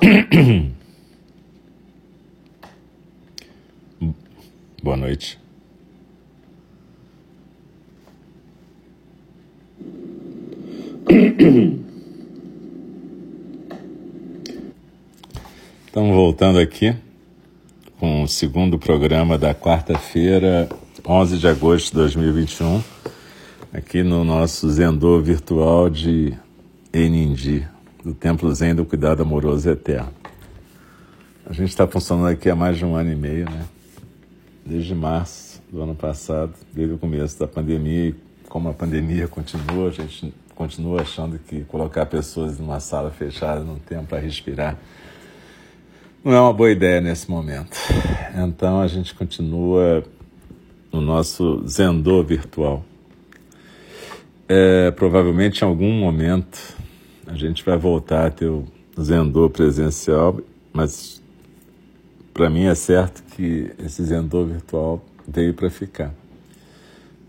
Boa noite. Estamos voltando aqui com o segundo programa da quarta-feira, 11 de agosto de 2021, aqui no nosso Zendô virtual de Enindi, do Templo Zen do Cuidado Amoroso Eterno. A gente está funcionando aqui há mais de um ano e meio, né? Desde março do ano passado, desde o começo da pandemia, e como a pandemia continua, a gente continua achando que colocar pessoas numa sala fechada não tem para respirar não é uma boa ideia nesse momento. Então a gente continua no nosso Zendô virtual. É, provavelmente em algum momento a gente vai voltar a ter o Zendô presencial, mas para mim é certo que esse Zendô virtual veio para ficar.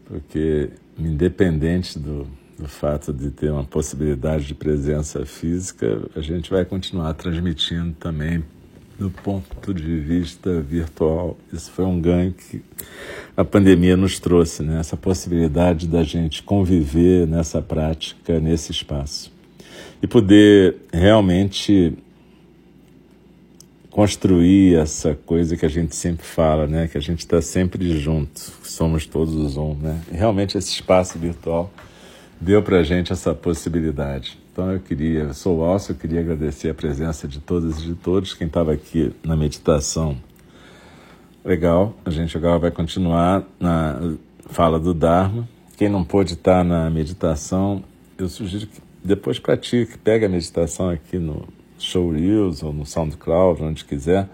Porque independente do, do fato de ter uma possibilidade de presença física, a gente vai continuar transmitindo também do ponto de vista virtual. Isso foi um ganho que a pandemia nos trouxe, né? essa possibilidade da gente conviver nessa prática, nesse espaço. E poder realmente construir essa coisa que a gente sempre fala, né? que a gente está sempre junto, somos todos um. Né? E realmente esse espaço virtual deu para a gente essa possibilidade. Então eu queria, eu sou o Alcio, eu queria agradecer a presença de todas e de todos, quem estava aqui na meditação. Legal, a gente agora vai continuar na fala do Dharma. Quem não pôde estar na meditação, eu sugiro que depois pratique, pegue a meditação aqui no Show Reels ou no SoundCloud, onde quiser,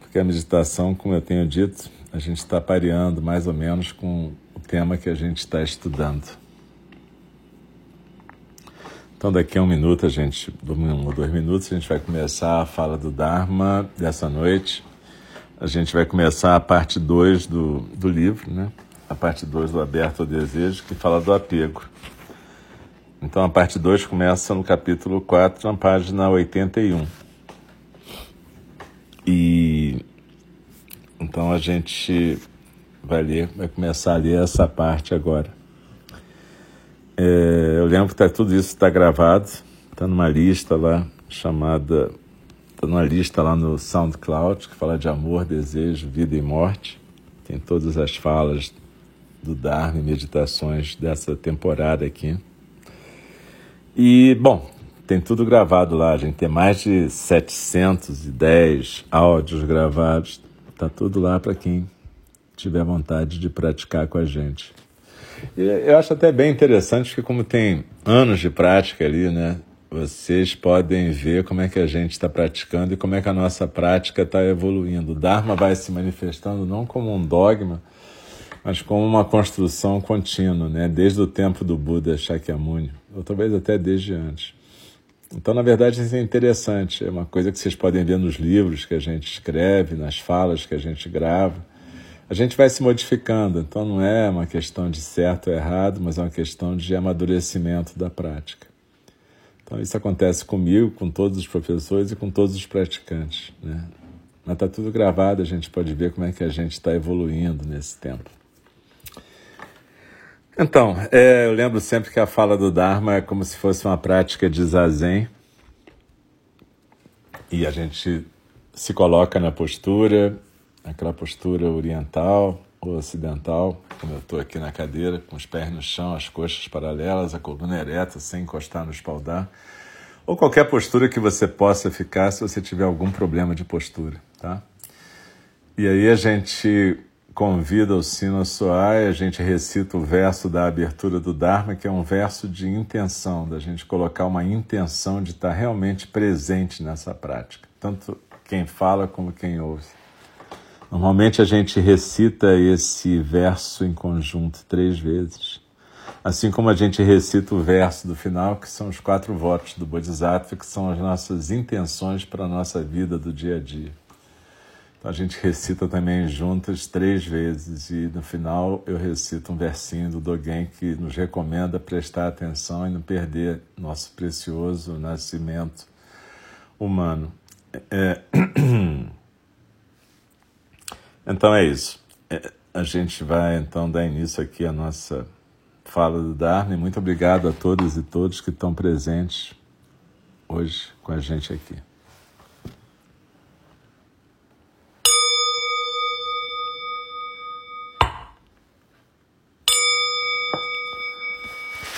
porque a meditação, como eu tenho dito, a gente está pareando mais ou menos com o tema que a gente está estudando. Então, daqui a um minuto, a gente, um ou dois minutos, a gente vai começar a fala do Dharma dessa noite. A gente vai começar a parte 2 do, do livro, né? a parte 2 do Aberto ao Desejo, que fala do apego. Então, a parte 2 começa no capítulo 4, na página 81. E então a gente vai ler, vai começar a ler essa parte agora. É, eu lembro que tá, tudo isso está gravado, está numa lista lá chamada. Está numa lista lá no SoundCloud que fala de amor, desejo, vida e morte. Tem todas as falas do Dharma e meditações dessa temporada aqui. E, bom, tem tudo gravado lá, gente. Tem mais de 710 áudios gravados. Tá tudo lá para quem tiver vontade de praticar com a gente. Eu acho até bem interessante, porque como tem anos de prática ali, né? Vocês podem ver como é que a gente está praticando e como é que a nossa prática está evoluindo. O Dharma vai se manifestando não como um dogma, mas como uma construção contínua, né? desde o tempo do Buda Shakyamuni, ou talvez até desde antes. Então, na verdade, isso é interessante, é uma coisa que vocês podem ver nos livros que a gente escreve, nas falas que a gente grava a gente vai se modificando, então não é uma questão de certo ou errado, mas é uma questão de amadurecimento da prática. Então isso acontece comigo, com todos os professores e com todos os praticantes. Né? Mas está tudo gravado, a gente pode ver como é que a gente está evoluindo nesse tempo. Então, é, eu lembro sempre que a fala do Dharma é como se fosse uma prática de zazen. E a gente se coloca na postura aquela postura oriental ou ocidental, como eu estou aqui na cadeira, com os pés no chão, as coxas paralelas, a coluna ereta, sem encostar no espaldar, ou qualquer postura que você possa ficar se você tiver algum problema de postura, tá? E aí a gente convida o sino a soar e a gente recita o verso da abertura do Dharma, que é um verso de intenção, da gente colocar uma intenção de estar realmente presente nessa prática, tanto quem fala como quem ouve. Normalmente a gente recita esse verso em conjunto três vezes. Assim como a gente recita o verso do final, que são os quatro votos do Bodhisattva, que são as nossas intenções para a nossa vida do dia a dia. Então a gente recita também juntas três vezes e no final eu recito um versinho do Dogen que nos recomenda prestar atenção e não perder nosso precioso nascimento humano. É... Então é isso. É, a gente vai então dar início aqui à nossa fala do Dharma. muito obrigado a todas e todos que estão presentes hoje com a gente aqui.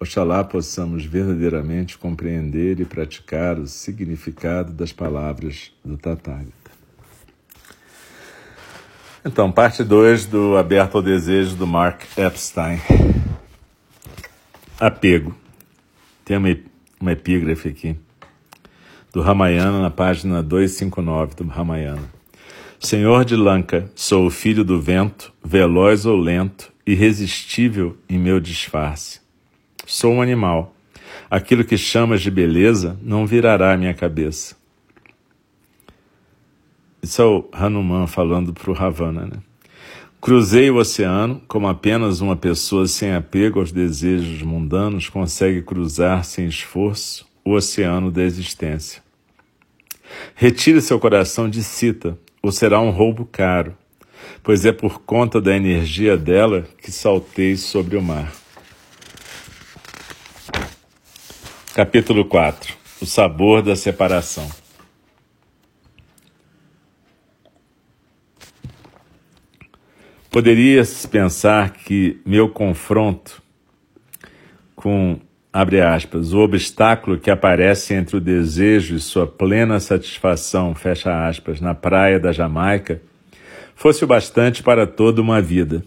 Oxalá possamos verdadeiramente compreender e praticar o significado das palavras do Tathagata. Então, parte 2 do Aberto ao Desejo do Mark Epstein. Apego. Tem uma, uma epígrafe aqui. Do Ramayana, na página 259 do Ramayana. Senhor de Lanka, sou o filho do vento, veloz ou lento, irresistível em meu disfarce. Sou um animal. Aquilo que chamas de beleza não virará a minha cabeça. Isso é o Hanuman falando para o Ravana, né? Cruzei o oceano como apenas uma pessoa sem apego aos desejos mundanos consegue cruzar sem esforço o oceano da existência. Retire seu coração de Sita, ou será um roubo caro, pois é por conta da energia dela que saltei sobre o mar. Capítulo 4 O sabor da separação. Poderia-se pensar que meu confronto com, abre aspas, o obstáculo que aparece entre o desejo e sua plena satisfação, fecha aspas, na praia da Jamaica, fosse o bastante para toda uma vida.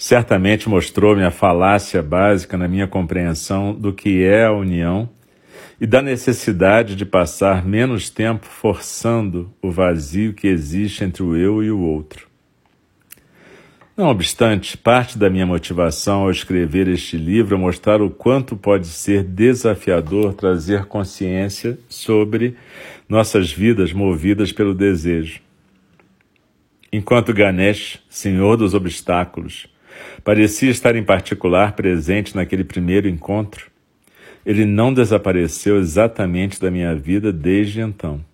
Certamente mostrou-me a falácia básica na minha compreensão do que é a união e da necessidade de passar menos tempo forçando o vazio que existe entre o eu e o outro. Não obstante, parte da minha motivação ao escrever este livro é mostrar o quanto pode ser desafiador trazer consciência sobre nossas vidas movidas pelo desejo. Enquanto Ganesh, senhor dos obstáculos, parecia estar em particular presente naquele primeiro encontro, ele não desapareceu exatamente da minha vida desde então.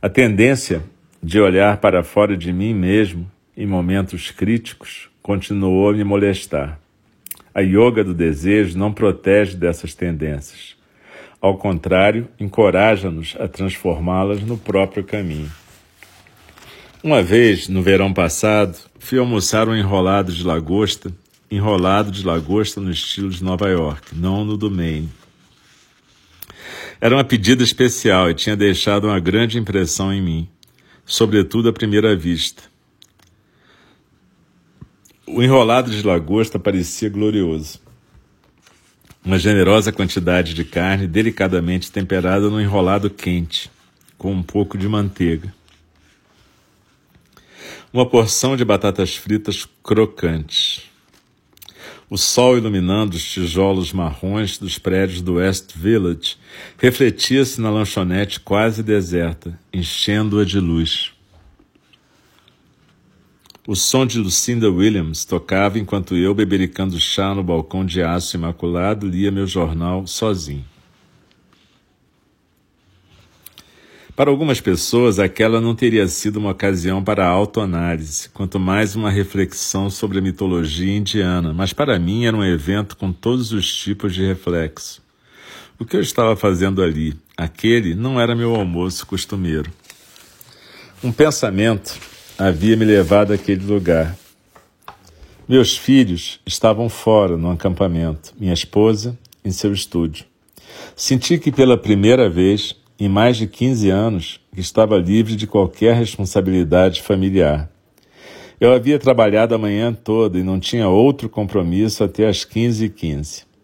A tendência de olhar para fora de mim mesmo em momentos críticos continuou a me molestar. A yoga do desejo não protege dessas tendências. Ao contrário, encoraja-nos a transformá-las no próprio caminho. Uma vez, no verão passado, fui almoçar um enrolado de lagosta enrolado de lagosta no estilo de Nova York, não no do Maine. Era uma pedida especial e tinha deixado uma grande impressão em mim, sobretudo à primeira vista. O enrolado de lagosta parecia glorioso. Uma generosa quantidade de carne delicadamente temperada no enrolado quente, com um pouco de manteiga. Uma porção de batatas fritas crocantes o sol iluminando os tijolos marrons dos prédios do West Village refletia-se na lanchonete quase deserta, enchendo-a de luz. O som de Lucinda Williams tocava enquanto eu, bebericando chá no balcão de aço imaculado, lia meu jornal sozinho. Para algumas pessoas, aquela não teria sido uma ocasião para autoanálise, quanto mais uma reflexão sobre a mitologia indiana, mas para mim era um evento com todos os tipos de reflexo. O que eu estava fazendo ali? Aquele não era meu almoço costumeiro. Um pensamento havia me levado àquele lugar. Meus filhos estavam fora no acampamento, minha esposa em seu estúdio. Senti que pela primeira vez, em mais de 15 anos, estava livre de qualquer responsabilidade familiar. Eu havia trabalhado a manhã toda e não tinha outro compromisso até às 15h15. 15.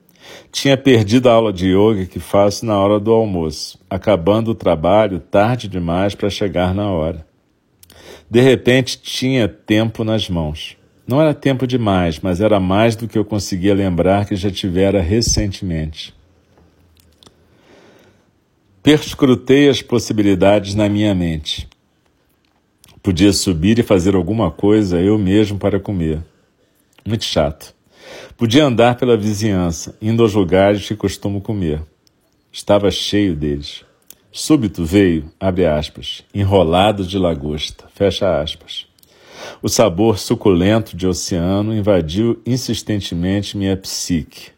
Tinha perdido a aula de yoga que faço na hora do almoço, acabando o trabalho tarde demais para chegar na hora. De repente tinha tempo nas mãos. Não era tempo demais, mas era mais do que eu conseguia lembrar que já tivera recentemente. Perscrutei as possibilidades na minha mente. Podia subir e fazer alguma coisa eu mesmo para comer. Muito chato. Podia andar pela vizinhança, indo aos lugares que costumo comer. Estava cheio deles. Súbito veio, abre aspas, enrolado de lagosta, fecha aspas. O sabor suculento de oceano invadiu insistentemente minha psique.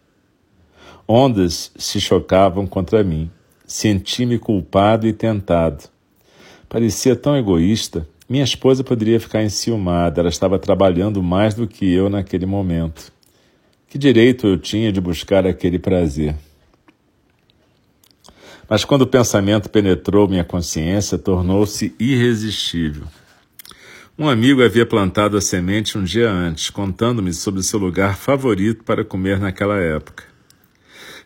Ondas se chocavam contra mim. Senti-me culpado e tentado. Parecia tão egoísta. Minha esposa poderia ficar enciumada, ela estava trabalhando mais do que eu naquele momento. Que direito eu tinha de buscar aquele prazer? Mas quando o pensamento penetrou minha consciência, tornou-se irresistível. Um amigo havia plantado a semente um dia antes, contando-me sobre seu lugar favorito para comer naquela época.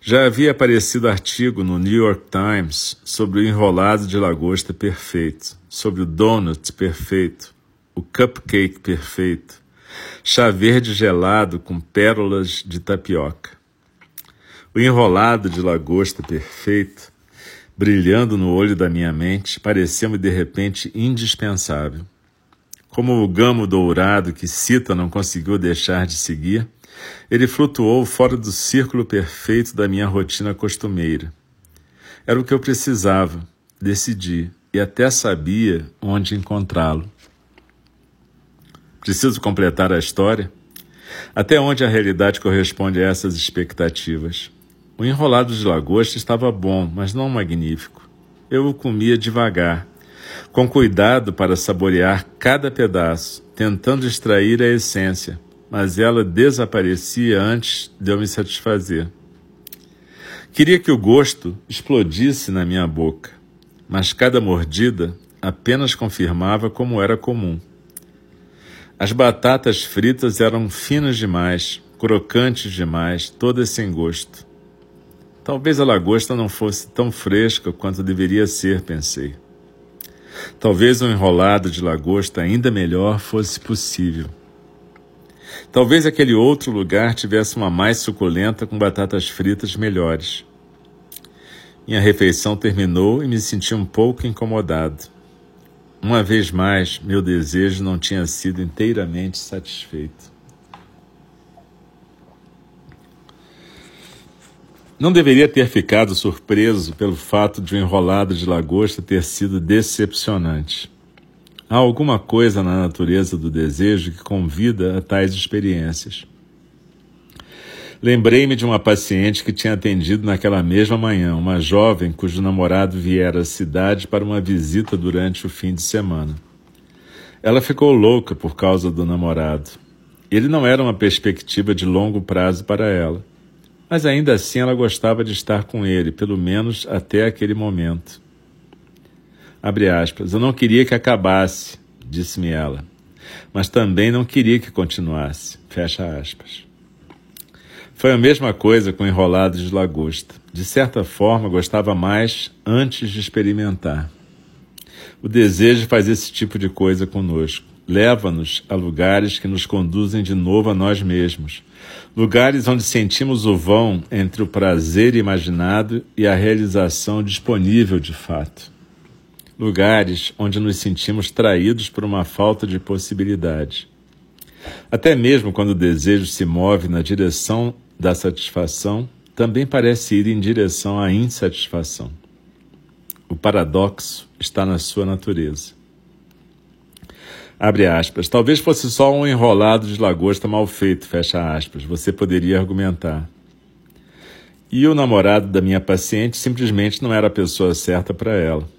Já havia aparecido artigo no New York Times sobre o enrolado de lagosta perfeito, sobre o donut perfeito, o cupcake perfeito, chá verde gelado com pérolas de tapioca. O enrolado de lagosta perfeito, brilhando no olho da minha mente, pareceu-me de repente indispensável. Como o gamo dourado que Cita não conseguiu deixar de seguir, ele flutuou fora do círculo perfeito da minha rotina costumeira. Era o que eu precisava, decidi e até sabia onde encontrá-lo. Preciso completar a história? Até onde a realidade corresponde a essas expectativas? O enrolado de lagosta estava bom, mas não magnífico. Eu o comia devagar, com cuidado para saborear cada pedaço, tentando extrair a essência, mas ela desaparecia antes de eu me satisfazer. Queria que o gosto explodisse na minha boca, mas cada mordida apenas confirmava como era comum. As batatas fritas eram finas demais, crocantes demais, todas sem gosto. Talvez a lagosta não fosse tão fresca quanto deveria ser, pensei. Talvez um enrolado de lagosta ainda melhor fosse possível. Talvez aquele outro lugar tivesse uma mais suculenta com batatas fritas melhores. Minha refeição terminou e me senti um pouco incomodado. Uma vez mais, meu desejo não tinha sido inteiramente satisfeito. Não deveria ter ficado surpreso pelo fato de o um enrolado de lagosta ter sido decepcionante. Há alguma coisa na natureza do desejo que convida a tais experiências. Lembrei-me de uma paciente que tinha atendido naquela mesma manhã, uma jovem cujo namorado viera à cidade para uma visita durante o fim de semana. Ela ficou louca por causa do namorado. Ele não era uma perspectiva de longo prazo para ela, mas ainda assim ela gostava de estar com ele, pelo menos até aquele momento. Abre aspas, eu não queria que acabasse, disse-me ela, mas também não queria que continuasse. Fecha aspas. Foi a mesma coisa com enrolados de lagosta. De certa forma, gostava mais antes de experimentar. O desejo faz esse tipo de coisa conosco. Leva-nos a lugares que nos conduzem de novo a nós mesmos. Lugares onde sentimos o vão entre o prazer imaginado e a realização disponível de fato. Lugares onde nos sentimos traídos por uma falta de possibilidade. Até mesmo quando o desejo se move na direção da satisfação também parece ir em direção à insatisfação. O paradoxo está na sua natureza. Abre aspas. Talvez fosse só um enrolado de lagosta mal feito, fecha aspas. Você poderia argumentar. E o namorado da minha paciente simplesmente não era a pessoa certa para ela.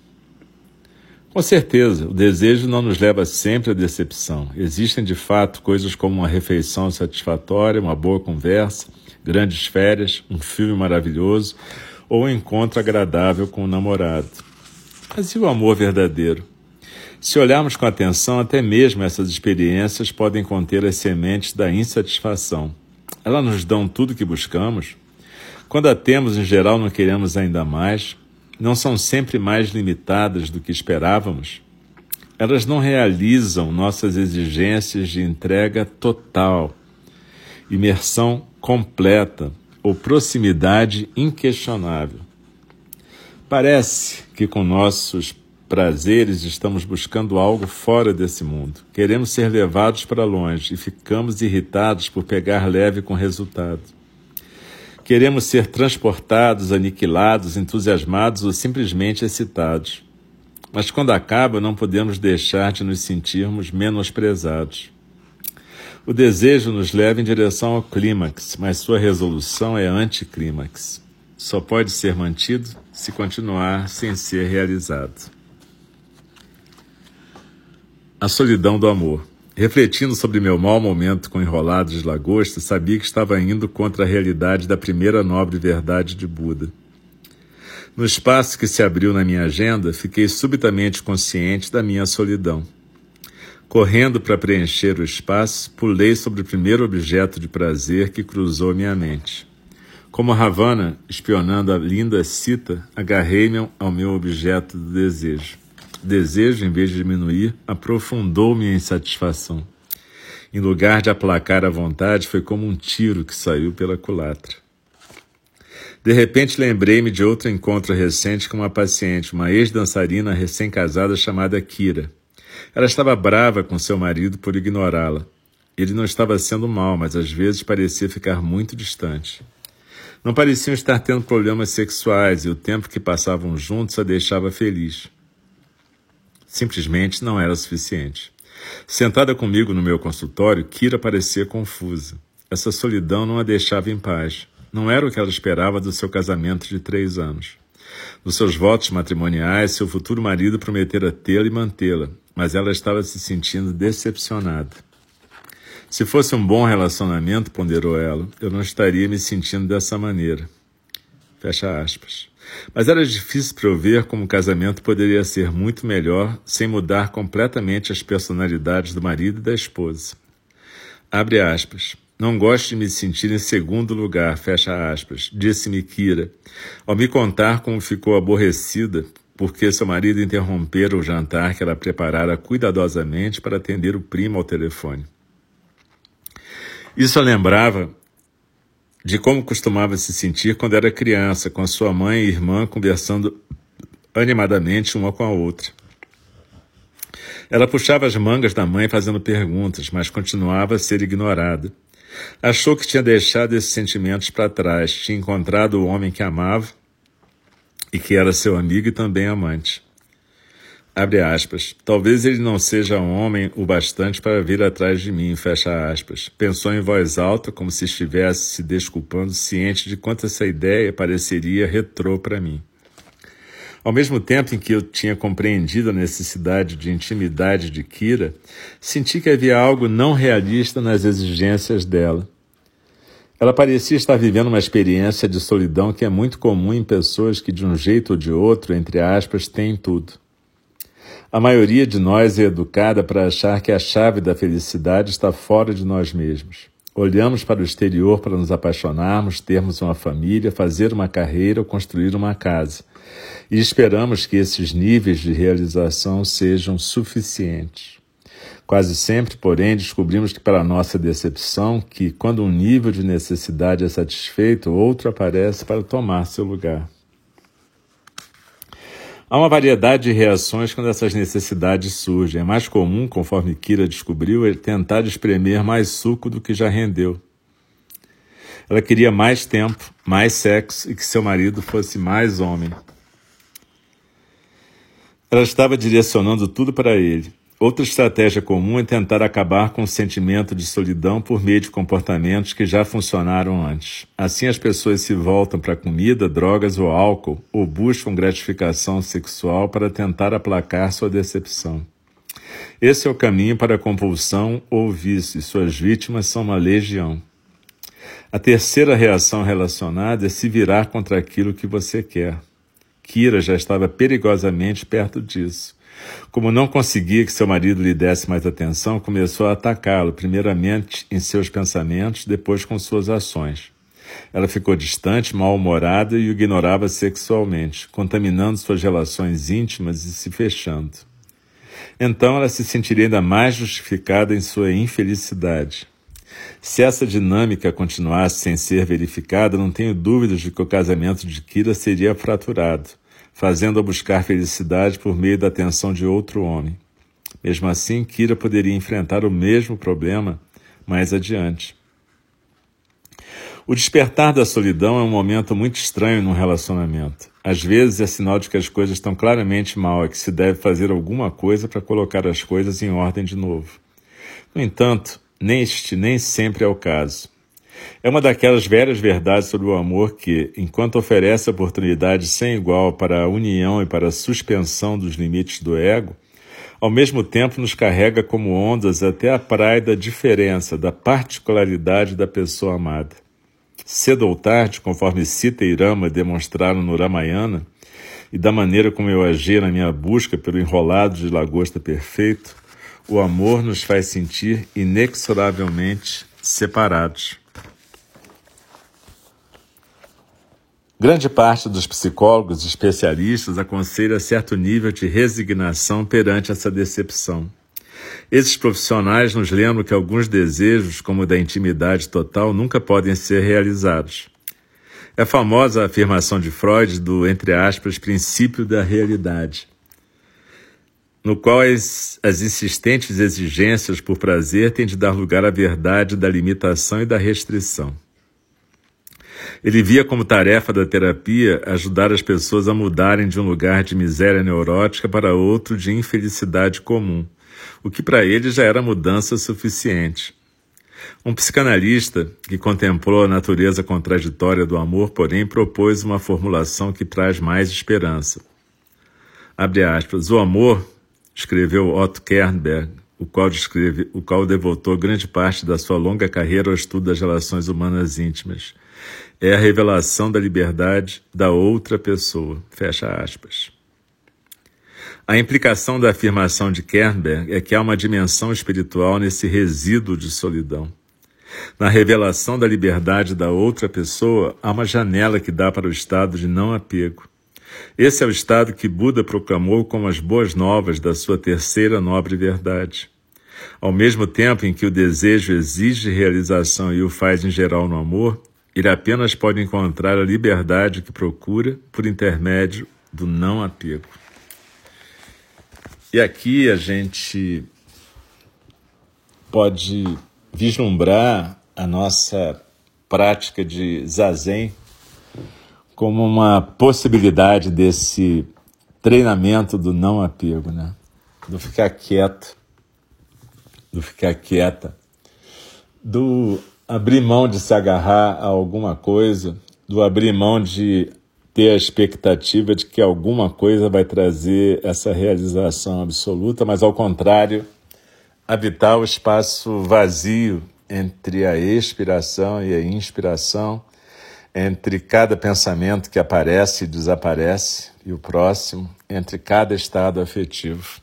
Com certeza, o desejo não nos leva sempre à decepção. Existem de fato coisas como uma refeição satisfatória, uma boa conversa, grandes férias, um filme maravilhoso ou um encontro agradável com o namorado. Mas e o amor verdadeiro? Se olharmos com atenção, até mesmo essas experiências podem conter as sementes da insatisfação. Elas nos dão tudo o que buscamos. Quando a temos, em geral, não queremos ainda mais. Não são sempre mais limitadas do que esperávamos. Elas não realizam nossas exigências de entrega total, imersão completa ou proximidade inquestionável. Parece que com nossos prazeres estamos buscando algo fora desse mundo. Queremos ser levados para longe e ficamos irritados por pegar leve com o resultado. Queremos ser transportados, aniquilados, entusiasmados ou simplesmente excitados. Mas quando acaba, não podemos deixar de nos sentirmos menosprezados. O desejo nos leva em direção ao clímax, mas sua resolução é anticlímax. Só pode ser mantido se continuar sem ser realizado. A solidão do amor. Refletindo sobre meu mau momento com enrolados de lagosta, sabia que estava indo contra a realidade da primeira nobre verdade de Buda. No espaço que se abriu na minha agenda, fiquei subitamente consciente da minha solidão. Correndo para preencher o espaço, pulei sobre o primeiro objeto de prazer que cruzou minha mente. Como Ravana, espionando a linda cita, agarrei-me ao meu objeto do desejo desejo, em vez de diminuir, aprofundou minha insatisfação. Em lugar de aplacar a vontade, foi como um tiro que saiu pela culatra. De repente lembrei-me de outro encontro recente com uma paciente, uma ex-dançarina recém-casada chamada Kira. Ela estava brava com seu marido por ignorá-la. Ele não estava sendo mal, mas às vezes parecia ficar muito distante. Não pareciam estar tendo problemas sexuais e o tempo que passavam juntos a deixava feliz. Simplesmente não era suficiente. Sentada comigo no meu consultório, Kira parecia confusa. Essa solidão não a deixava em paz. Não era o que ela esperava do seu casamento de três anos. Nos seus votos matrimoniais, seu futuro marido prometera tê-la e mantê-la, mas ela estava se sentindo decepcionada. Se fosse um bom relacionamento, ponderou ela, eu não estaria me sentindo dessa maneira. Fecha aspas. Mas era difícil prever como o casamento poderia ser muito melhor sem mudar completamente as personalidades do marido e da esposa. Abre aspas. Não gosto de me sentir em segundo lugar, fecha aspas, disse-me Kira, ao me contar como ficou aborrecida porque seu marido interrompera o jantar que ela preparara cuidadosamente para atender o primo ao telefone. Isso a lembrava de como costumava se sentir quando era criança, com a sua mãe e irmã conversando animadamente uma com a outra. Ela puxava as mangas da mãe fazendo perguntas, mas continuava a ser ignorada. Achou que tinha deixado esses sentimentos para trás, tinha encontrado o homem que amava e que era seu amigo e também amante. Abre aspas. Talvez ele não seja um homem o bastante para vir atrás de mim, fecha aspas. Pensou em voz alta, como se estivesse se desculpando, ciente de quanto essa ideia pareceria retrô para mim. Ao mesmo tempo em que eu tinha compreendido a necessidade de intimidade de Kira, senti que havia algo não realista nas exigências dela. Ela parecia estar vivendo uma experiência de solidão que é muito comum em pessoas que, de um jeito ou de outro, entre aspas, têm tudo. A maioria de nós é educada para achar que a chave da felicidade está fora de nós mesmos. Olhamos para o exterior para nos apaixonarmos, termos uma família, fazer uma carreira ou construir uma casa. E esperamos que esses níveis de realização sejam suficientes. Quase sempre, porém, descobrimos que, para nossa decepção, que quando um nível de necessidade é satisfeito, outro aparece para tomar seu lugar. Há uma variedade de reações quando essas necessidades surgem. É mais comum, conforme Kira descobriu, ele tentar espremer mais suco do que já rendeu. Ela queria mais tempo, mais sexo e que seu marido fosse mais homem. Ela estava direcionando tudo para ele. Outra estratégia comum é tentar acabar com o sentimento de solidão por meio de comportamentos que já funcionaram antes. Assim, as pessoas se voltam para comida, drogas ou álcool ou buscam gratificação sexual para tentar aplacar sua decepção. Esse é o caminho para a compulsão ou vício, e suas vítimas são uma legião. A terceira reação relacionada é se virar contra aquilo que você quer. Kira já estava perigosamente perto disso. Como não conseguia que seu marido lhe desse mais atenção, começou a atacá-lo, primeiramente em seus pensamentos, depois com suas ações. Ela ficou distante, mal-humorada e o ignorava sexualmente, contaminando suas relações íntimas e se fechando. Então ela se sentiria ainda mais justificada em sua infelicidade. Se essa dinâmica continuasse sem ser verificada, não tenho dúvidas de que o casamento de Kira seria fraturado fazendo-a buscar felicidade por meio da atenção de outro homem. Mesmo assim, Kira poderia enfrentar o mesmo problema mais adiante. O despertar da solidão é um momento muito estranho num relacionamento. Às vezes é sinal de que as coisas estão claramente mal e que se deve fazer alguma coisa para colocar as coisas em ordem de novo. No entanto, neste nem sempre é o caso. É uma daquelas velhas verdades sobre o amor que, enquanto oferece oportunidades sem igual para a união e para a suspensão dos limites do ego, ao mesmo tempo nos carrega como ondas até a praia da diferença, da particularidade da pessoa amada. Cedo ou tarde, conforme Sita e Rama demonstraram no Ramayana, e da maneira como eu agi na minha busca pelo enrolado de lagosta perfeito, o amor nos faz sentir inexoravelmente separados. Grande parte dos psicólogos especialistas aconselha certo nível de resignação perante essa decepção. Esses profissionais nos lembram que alguns desejos, como o da intimidade total, nunca podem ser realizados. É famosa a afirmação de Freud do, entre aspas, princípio da realidade, no qual as, as insistentes exigências por prazer têm de dar lugar à verdade da limitação e da restrição. Ele via como tarefa da terapia ajudar as pessoas a mudarem de um lugar de miséria neurótica para outro de infelicidade comum, o que para ele já era mudança suficiente. Um psicanalista que contemplou a natureza contraditória do amor, porém, propôs uma formulação que traz mais esperança. Abre aspas, o amor, escreveu Otto Kernberg, o qual, descreve, o qual devotou grande parte da sua longa carreira ao estudo das relações humanas íntimas é a revelação da liberdade da outra pessoa. Fecha aspas. A implicação da afirmação de Kernberg é que há uma dimensão espiritual nesse resíduo de solidão. Na revelação da liberdade da outra pessoa, há uma janela que dá para o estado de não apego. Esse é o estado que Buda proclamou como as boas novas da sua terceira nobre verdade. Ao mesmo tempo em que o desejo exige realização e o faz em geral no amor, ele apenas pode encontrar a liberdade que procura por intermédio do não apego. E aqui a gente pode vislumbrar a nossa prática de zazen como uma possibilidade desse treinamento do não apego, né? Do ficar quieto, do ficar quieta, do abrir mão de se agarrar a alguma coisa, do abrir mão de ter a expectativa de que alguma coisa vai trazer essa realização absoluta, mas ao contrário, habitar o espaço vazio entre a expiração e a inspiração, entre cada pensamento que aparece e desaparece e o próximo, entre cada estado afetivo.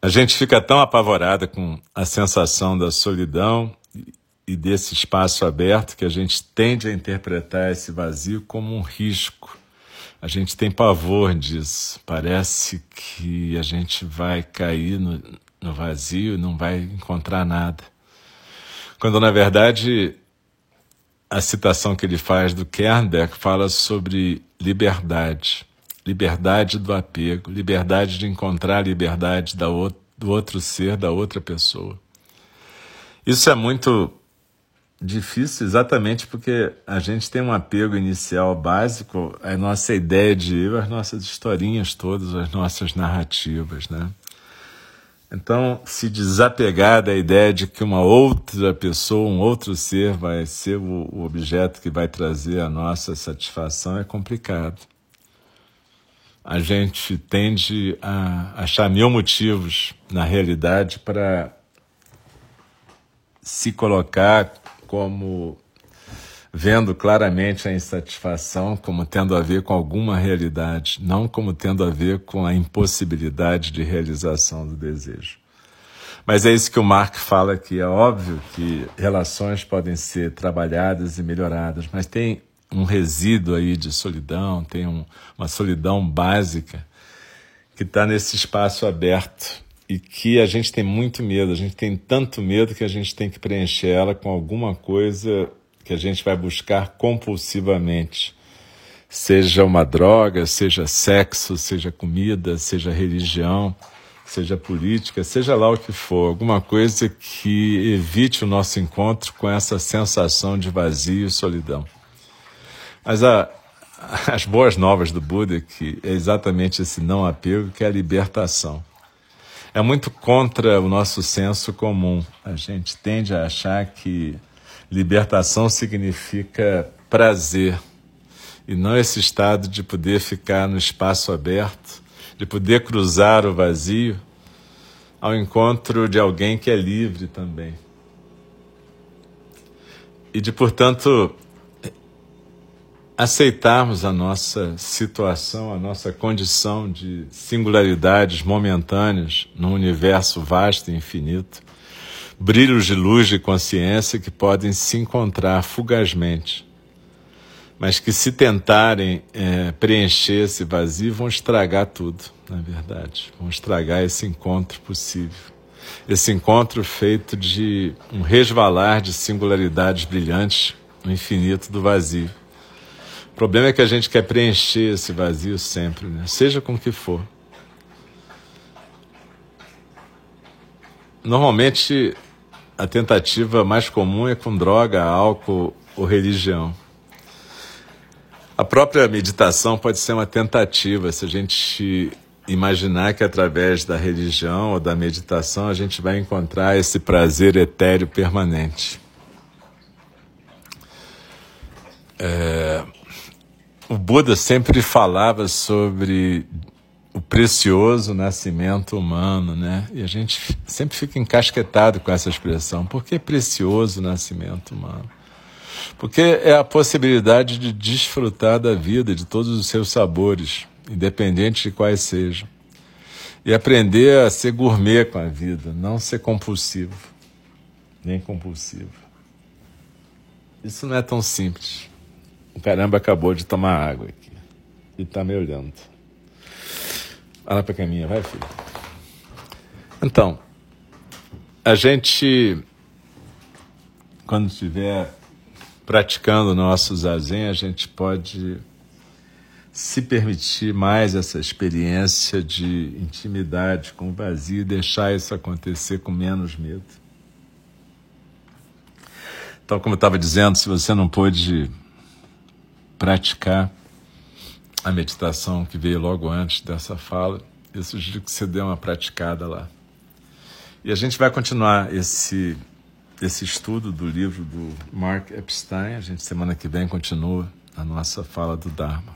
A gente fica tão apavorada com a sensação da solidão e desse espaço aberto que a gente tende a interpretar esse vazio como um risco. A gente tem pavor disso. Parece que a gente vai cair no, no vazio e não vai encontrar nada. Quando, na verdade, a citação que ele faz do Kernberg fala sobre liberdade liberdade do apego, liberdade de encontrar a liberdade da do outro ser, da outra pessoa. Isso é muito difícil exatamente porque a gente tem um apego inicial básico à nossa ideia de eu, as nossas historinhas todas, as nossas narrativas, né? Então, se desapegar da ideia de que uma outra pessoa, um outro ser vai ser o, objeto que vai trazer a nossa satisfação é complicado. A gente tende a achar mil motivos na realidade para se colocar como vendo claramente a insatisfação como tendo a ver com alguma realidade, não como tendo a ver com a impossibilidade de realização do desejo. Mas é isso que o Mark fala aqui. É óbvio que relações podem ser trabalhadas e melhoradas, mas tem um resíduo aí de solidão, tem um, uma solidão básica que está nesse espaço aberto e que a gente tem muito medo. A gente tem tanto medo que a gente tem que preencher ela com alguma coisa que a gente vai buscar compulsivamente. Seja uma droga, seja sexo, seja comida, seja religião, seja política, seja lá o que for, alguma coisa que evite o nosso encontro com essa sensação de vazio e solidão. Mas a, as boas novas do Buda, que é exatamente esse não apego, que é a libertação. É muito contra o nosso senso comum. A gente tende a achar que Libertação significa prazer e não esse estado de poder ficar no espaço aberto, de poder cruzar o vazio ao encontro de alguém que é livre também. E de, portanto, aceitarmos a nossa situação, a nossa condição de singularidades momentâneas num universo vasto e infinito brilhos de luz de consciência que podem se encontrar fugazmente, mas que, se tentarem é, preencher esse vazio, vão estragar tudo, na verdade. Vão estragar esse encontro possível. Esse encontro feito de um resvalar de singularidades brilhantes no infinito do vazio. O problema é que a gente quer preencher esse vazio sempre, né? seja com o que for. Normalmente a tentativa mais comum é com droga, álcool ou religião. A própria meditação pode ser uma tentativa, se a gente imaginar que através da religião ou da meditação a gente vai encontrar esse prazer etéreo permanente. É, o Buda sempre falava sobre o precioso nascimento humano, né? E a gente sempre fica encasquetado com essa expressão. Por que precioso nascimento humano? Porque é a possibilidade de desfrutar da vida, de todos os seus sabores, independente de quais sejam. E aprender a ser gourmet com a vida, não ser compulsivo, nem compulsivo. Isso não é tão simples. O caramba acabou de tomar água aqui e está me olhando. Olha para caminha, vai, filho. Então, a gente, quando estiver praticando o nosso zazen, a gente pode se permitir mais essa experiência de intimidade com o vazio e deixar isso acontecer com menos medo. Então, como eu estava dizendo, se você não pôde praticar a meditação que veio logo antes dessa fala, eu sugiro que você dê uma praticada lá. E a gente vai continuar esse, esse estudo do livro do Mark Epstein. A gente, semana que vem, continua a nossa fala do Dharma.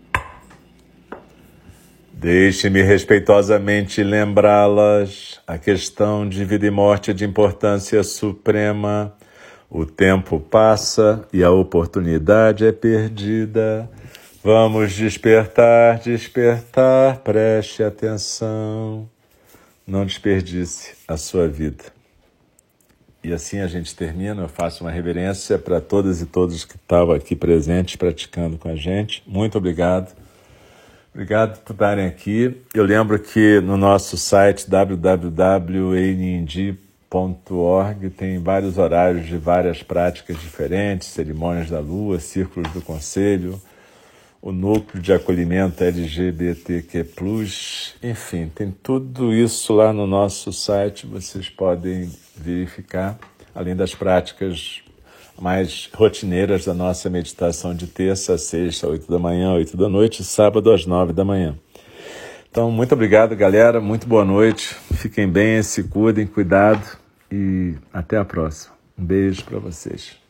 Deixe-me respeitosamente lembrá-las. A questão de vida e morte é de importância suprema. O tempo passa e a oportunidade é perdida. Vamos despertar, despertar, preste atenção. Não desperdice a sua vida. E assim a gente termina. Eu faço uma reverência para todas e todos que estavam aqui presentes praticando com a gente. Muito obrigado. Obrigado por estarem aqui. Eu lembro que no nosso site www.einindi.org tem vários horários de várias práticas diferentes, cerimônias da lua, círculos do conselho, o núcleo de acolhimento LGBTQ+, enfim, tem tudo isso lá no nosso site, vocês podem verificar, além das práticas mais rotineiras da nossa meditação de terça a sexta, oito da manhã, oito da noite, sábado às nove da manhã. Então, muito obrigado, galera. Muito boa noite. Fiquem bem, se cuidem, cuidado e até a próxima. Um beijo para vocês.